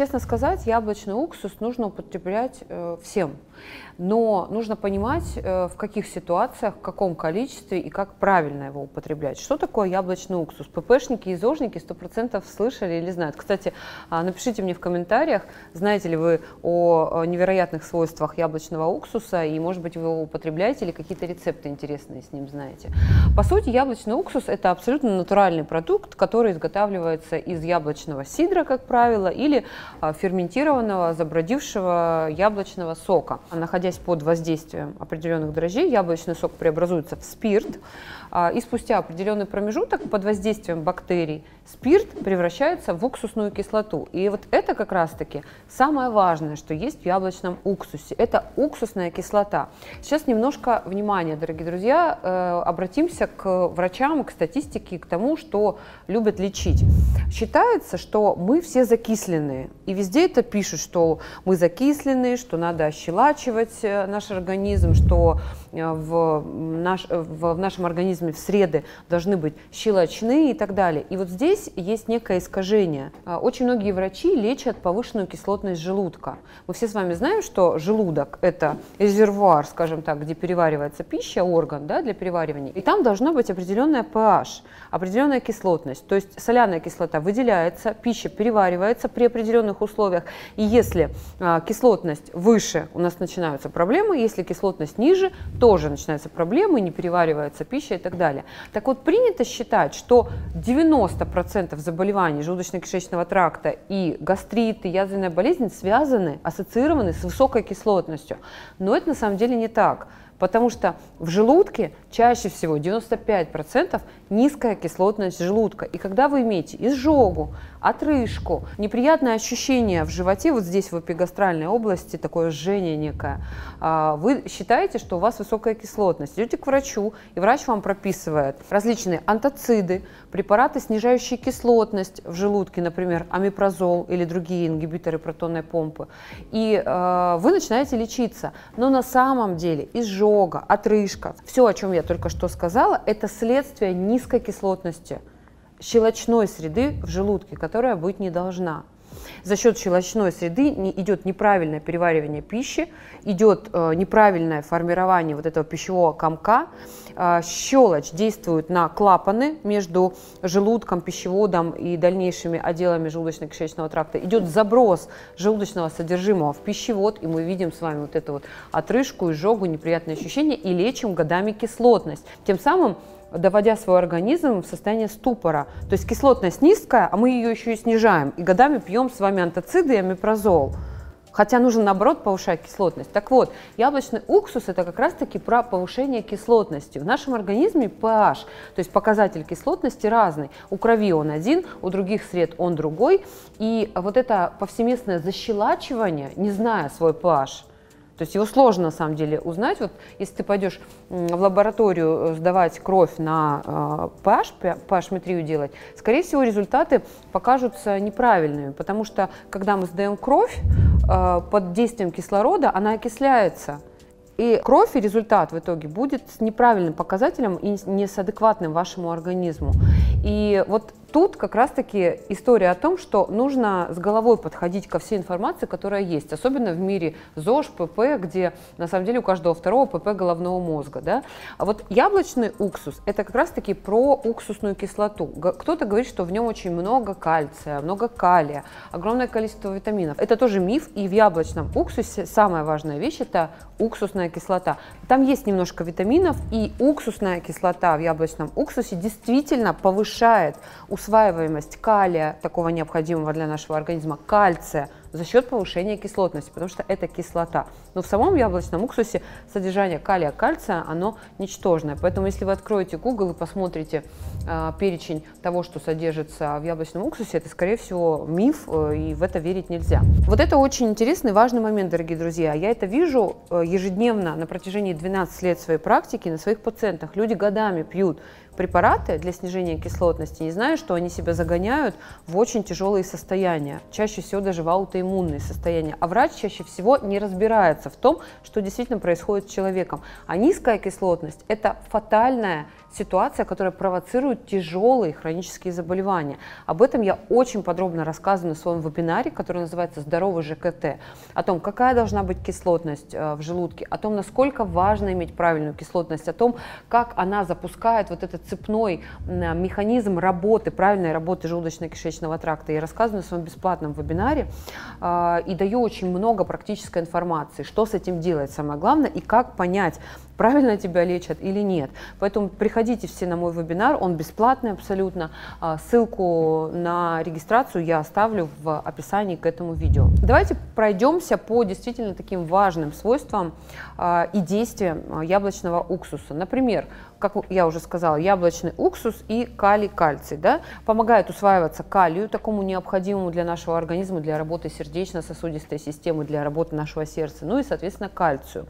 честно сказать, яблочный уксус нужно употреблять э, всем. Но нужно понимать, э, в каких ситуациях, в каком количестве и как правильно его употреблять. Что такое яблочный уксус? ППшники и ЗОЖники 100% слышали или знают. Кстати, а, напишите мне в комментариях, знаете ли вы о невероятных свойствах яблочного уксуса и, может быть, вы его употребляете или какие-то рецепты интересные с ним знаете. По сути, яблочный уксус – это абсолютно натуральный продукт, который изготавливается из яблочного сидра, как правило, или ферментированного, забродившего яблочного сока. Находясь под воздействием определенных дрожжей, яблочный сок преобразуется в спирт, а, и спустя определенный промежуток под воздействием бактерий спирт превращается в уксусную кислоту. И вот это как раз-таки самое важное, что есть в яблочном уксусе. Это уксусная кислота. Сейчас немножко внимания, дорогие друзья, э, обратимся к врачам, к статистике, к тому, что любят лечить. Считается, что мы все закисленные. И везде это пишут, что мы закисленные, что надо ощелачивать э, наш организм, что в, наш, в, нашем организме в среды должны быть щелочные и так далее. И вот здесь есть некое искажение. А, очень многие врачи лечат повышенную кислотность желудка. Мы все с вами знаем, что желудок – это резервуар, скажем так, где переваривается пища, орган да, для переваривания. И там должна быть определенная pH, определенная кислотность. То есть соляная кислота выделяется, пища переваривается при определенных условиях. И если а, кислотность выше, у нас начинаются проблемы. Если кислотность ниже, тоже начинаются проблемы, не переваривается пища и так далее. Так вот, принято считать, что 90% 90% заболеваний желудочно-кишечного тракта и гастриты, язвенная болезнь связаны, ассоциированы с высокой кислотностью. Но это на самом деле не так. Потому что в желудке чаще всего 95% низкая кислотность желудка. И когда вы имеете изжогу, отрыжку, неприятное ощущение в животе, вот здесь в эпигастральной области, такое жжение некое, а, вы считаете, что у вас высокая кислотность. Идете к врачу, и врач вам прописывает различные антоциды, препараты, снижающие кислотность в желудке, например, амипрозол или другие ингибиторы протонной помпы. И э, вы начинаете лечиться. Но на самом деле изжога, отрыжка, все, о чем я только что сказала, это следствие низкой кислотности щелочной среды в желудке, которая быть не должна. За счет щелочной среды не, идет неправильное переваривание пищи, идет э, неправильное формирование вот этого пищевого комка. Э, щелочь действует на клапаны между желудком, пищеводом и дальнейшими отделами желудочно-кишечного тракта. Идет заброс желудочного содержимого в пищевод, и мы видим с вами вот эту вот отрыжку, изжогу, неприятные ощущения, и лечим годами кислотность. Тем самым доводя свой организм в состояние ступора. То есть кислотность низкая, а мы ее еще и снижаем. И годами пьем с вами антоциды и амипрозол. Хотя нужно, наоборот, повышать кислотность. Так вот, яблочный уксус – это как раз-таки про повышение кислотности. В нашем организме pH, то есть показатель кислотности разный. У крови он один, у других сред он другой. И вот это повсеместное защелачивание, не зная свой pH, то есть его сложно на самом деле узнать. Вот если ты пойдешь в лабораторию э, сдавать кровь на pH, pH-метрию делать, скорее всего результаты покажутся неправильными, потому что когда мы сдаем кровь э, под действием кислорода, она окисляется. И кровь и результат в итоге будет с неправильным показателем и не с адекватным вашему организму. И вот Тут как раз-таки история о том, что нужно с головой подходить ко всей информации, которая есть, особенно в мире ЗОЖ, ПП, где на самом деле у каждого второго ПП головного мозга. Да? А вот яблочный уксус – это как раз-таки про уксусную кислоту. Кто-то говорит, что в нем очень много кальция, много калия, огромное количество витаминов. Это тоже миф, и в яблочном уксусе самая важная вещь – это уксусная кислота. Там есть немножко витаминов, и уксусная кислота в яблочном уксусе действительно повышает усваиваемость калия, такого необходимого для нашего организма, кальция – за счет повышения кислотности, потому что это кислота. Но в самом яблочном уксусе содержание калия, кальция, оно ничтожное. Поэтому если вы откроете Google и посмотрите э, перечень того, что содержится в яблочном уксусе, это, скорее всего, миф, э, и в это верить нельзя. Вот это очень интересный, важный момент, дорогие друзья. Я это вижу э, ежедневно на протяжении 12 лет своей практики на своих пациентах. Люди годами пьют препараты для снижения кислотности, не знаю, что они себя загоняют в очень тяжелые состояния, чаще всего даже в аутоиммунные состояния. А врач чаще всего не разбирается в том, что действительно происходит с человеком. А низкая кислотность – это фатальная ситуация, которая провоцирует тяжелые хронические заболевания. Об этом я очень подробно рассказываю на своем вебинаре, который называется «Здоровый ЖКТ», о том, какая должна быть кислотность э, в желудке, о том, насколько важно иметь правильную кислотность, о том, как она запускает вот этот цепной механизм работы, правильной работы желудочно-кишечного тракта. Я рассказываю на своем бесплатном вебинаре э, и даю очень много практической информации, что с этим делать, самое главное, и как понять, правильно тебя лечат или нет. Поэтому приходите все на мой вебинар, он бесплатный абсолютно. А, ссылку на регистрацию я оставлю в описании к этому видео. Давайте пройдемся по действительно таким важным свойствам а, и действиям а, яблочного уксуса. Например, как я уже сказала, яблочный уксус и калий-кальций, да, помогает усваиваться калию, такому необходимому для нашего организма, для работы сердечно-сосудистой системы, для работы нашего сердца, ну и, соответственно, кальцию.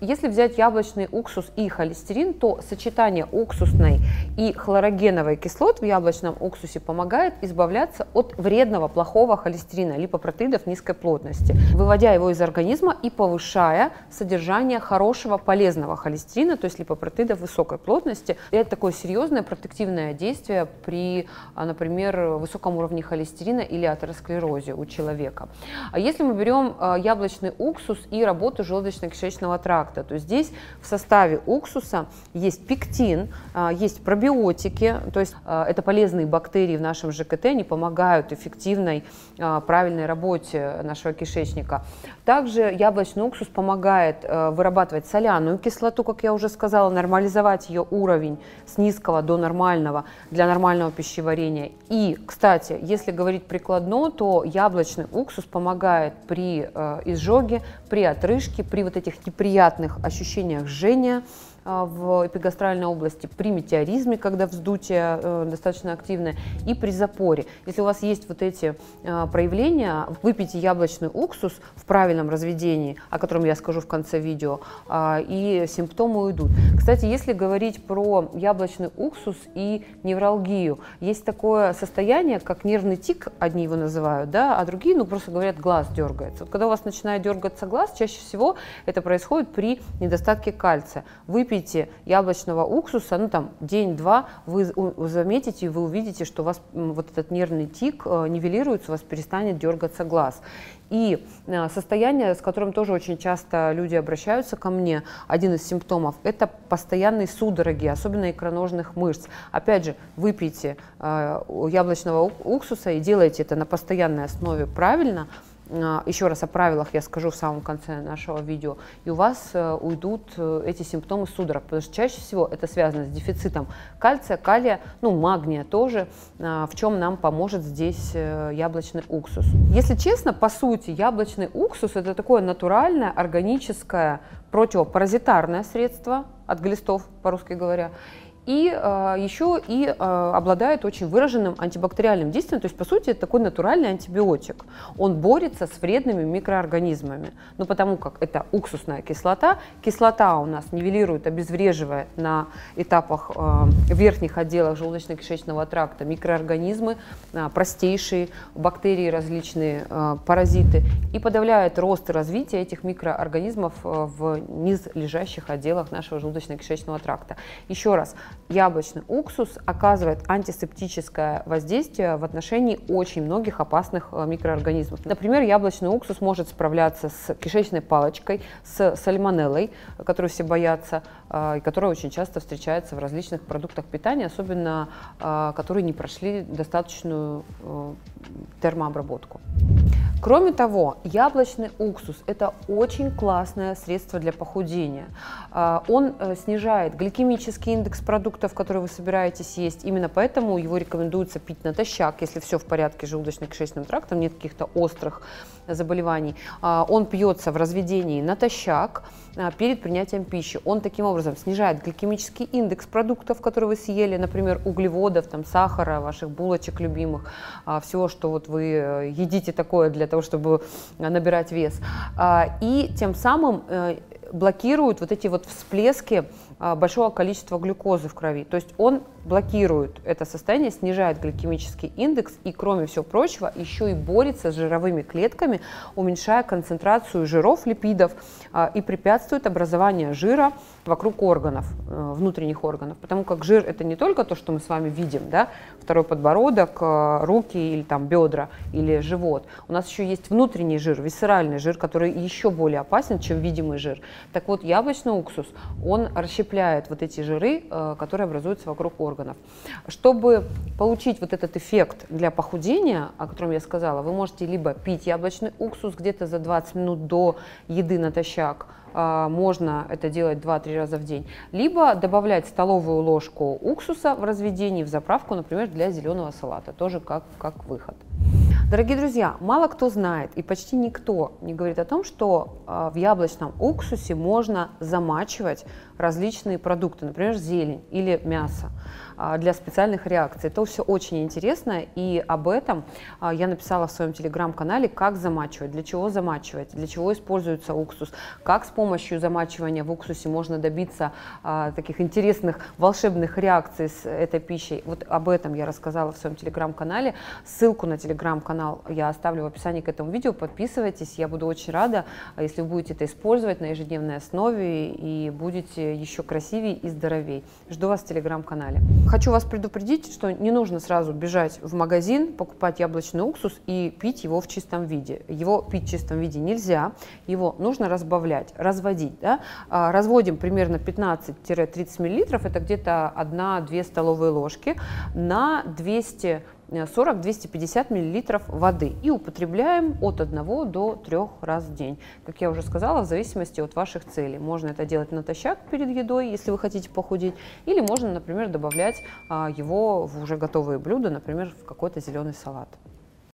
Если взять яблочный уксус и холестерин, то сочетание уксусной и хлорогеновой кислот в яблочном уксусе помогает избавляться от вредного, плохого холестерина, липопротеидов низкой плотности, выводя его из организма и повышая содержание хорошего, полезного холестерина, то есть липопротеидов протеидов высокой плотности. И это такое серьезное протективное действие при, а, например, высоком уровне холестерина или атеросклерозе у человека. А если мы берем а, яблочный уксус и работу желудочно-кишечного тракта, то здесь в составе уксуса есть пектин, а, есть пробиотики, то есть это полезные бактерии в нашем ЖКТ, они помогают эффективной, правильной работе нашего кишечника. Также яблочный уксус помогает вырабатывать соляную кислоту, как я уже сказала, нормализовать ее уровень с низкого до нормального для нормального пищеварения. И, кстати, если говорить прикладно, то яблочный уксус помогает при изжоге, при отрыжке, при вот этих неприятных ощущениях жжения, в эпигастральной области, при метеоризме, когда вздутие э, достаточно активное, и при запоре. Если у вас есть вот эти э, проявления, выпейте яблочный уксус в правильном разведении, о котором я скажу в конце видео, э, и симптомы уйдут. Кстати, если говорить про яблочный уксус и невралгию, есть такое состояние, как нервный тик, одни его называют, да, а другие, ну, просто говорят, глаз дергается. Вот когда у вас начинает дергаться глаз, чаще всего это происходит при недостатке кальция. Вы выпейте яблочного уксуса, ну там день-два, вы, заметите, вы увидите, что у вас вот этот нервный тик э, нивелируется, у вас перестанет дергаться глаз. И э, состояние, с которым тоже очень часто люди обращаются ко мне, один из симптомов, это постоянные судороги, особенно икроножных мышц. Опять же, выпейте э, яблочного уксуса и делайте это на постоянной основе правильно – еще раз о правилах я скажу в самом конце нашего видео, и у вас э, уйдут э, эти симптомы судорог, потому что чаще всего это связано с дефицитом кальция, калия, ну магния тоже, а, в чем нам поможет здесь э, яблочный уксус. Если честно, по сути, яблочный уксус это такое натуральное, органическое, противопаразитарное средство от глистов, по-русски говоря, и э, еще и э, обладает очень выраженным антибактериальным действием, то есть, по сути, это такой натуральный антибиотик. Он борется с вредными микроорганизмами, ну, потому как это уксусная кислота, кислота у нас нивелирует, обезвреживая на этапах э, верхних отделах желудочно-кишечного тракта микроорганизмы, э, простейшие бактерии, различные э, паразиты, и подавляет рост и развитие этих микроорганизмов э, в низлежащих отделах нашего желудочно-кишечного тракта. Еще раз, яблочный уксус оказывает антисептическое воздействие в отношении очень многих опасных э, микроорганизмов. Например, яблочный уксус может справляться с кишечной палочкой, с сальмонеллой, которую все боятся, э, и которая очень часто встречается в различных продуктах питания, особенно э, которые не прошли достаточную термообработку. Кроме того, яблочный уксус – это очень классное средство для похудения. А, он э, снижает гликемический индекс продуктов, которые вы собираетесь есть. Именно поэтому его рекомендуется пить натощак, если все в порядке с желудочно-кишечным трактом, нет каких-то острых заболеваний. А, он пьется в разведении натощак а, перед принятием пищи. Он таким образом снижает гликемический индекс продуктов, которые вы съели, например, углеводов, там, сахара, ваших булочек любимых, всего, что вот вы э, едите такое для того, чтобы набирать вес. А, и тем самым э, блокируют вот эти вот всплески большого количества глюкозы в крови. То есть он блокирует это состояние, снижает гликемический индекс и, кроме всего прочего, еще и борется с жировыми клетками, уменьшая концентрацию жиров, липидов а, и препятствует образованию жира вокруг органов, э, внутренних органов. Потому как жир это не только то, что мы с вами видим, да, второй подбородок, э, руки или там бедра или живот. У нас еще есть внутренний жир, висцеральный жир, который еще более опасен, чем видимый жир. Так вот, яблочный уксус, он расщепляет вот эти жиры, э, которые образуются вокруг органов. Чтобы получить вот этот эффект для похудения, о котором я сказала, вы можете либо пить яблочный уксус где-то за 20 минут до еды натощак, а, можно это делать 2-3 раза в день, либо добавлять столовую ложку уксуса в разведении в заправку, например, для зеленого салата, тоже как, как выход. Дорогие друзья, мало кто знает и почти никто не говорит о том, что а, в яблочном уксусе можно замачивать различные продукты, например, зелень или мясо. А, для специальных реакций. Это все очень интересно, и об этом а, я написала в своем телеграм-канале, как замачивать, для чего замачивать, для чего используется уксус, как с помощью замачивания в уксусе можно добиться а, таких интересных волшебных реакций с этой пищей. Вот об этом я рассказала в своем телеграм-канале. Ссылку на телеграм-канал я оставлю в описании к этому видео. Подписывайтесь, я буду очень рада, если вы будете это использовать на ежедневной основе и будете еще красивее и здоровее. Жду вас в телеграм-канале. Хочу вас предупредить, что не нужно сразу бежать в магазин, покупать яблочный уксус и пить его в чистом виде. Его пить в чистом виде нельзя, его нужно разбавлять, разводить. Да? А, разводим примерно 15-30 мл, это где-то 1-2 столовые ложки на 200 40-250 мл воды и употребляем от 1 до 3 раз в день. Как я уже сказала, в зависимости от ваших целей. Можно это делать натощак перед едой, если вы хотите похудеть, или можно, например, добавлять а, его в уже готовые блюда, например, в какой-то зеленый салат.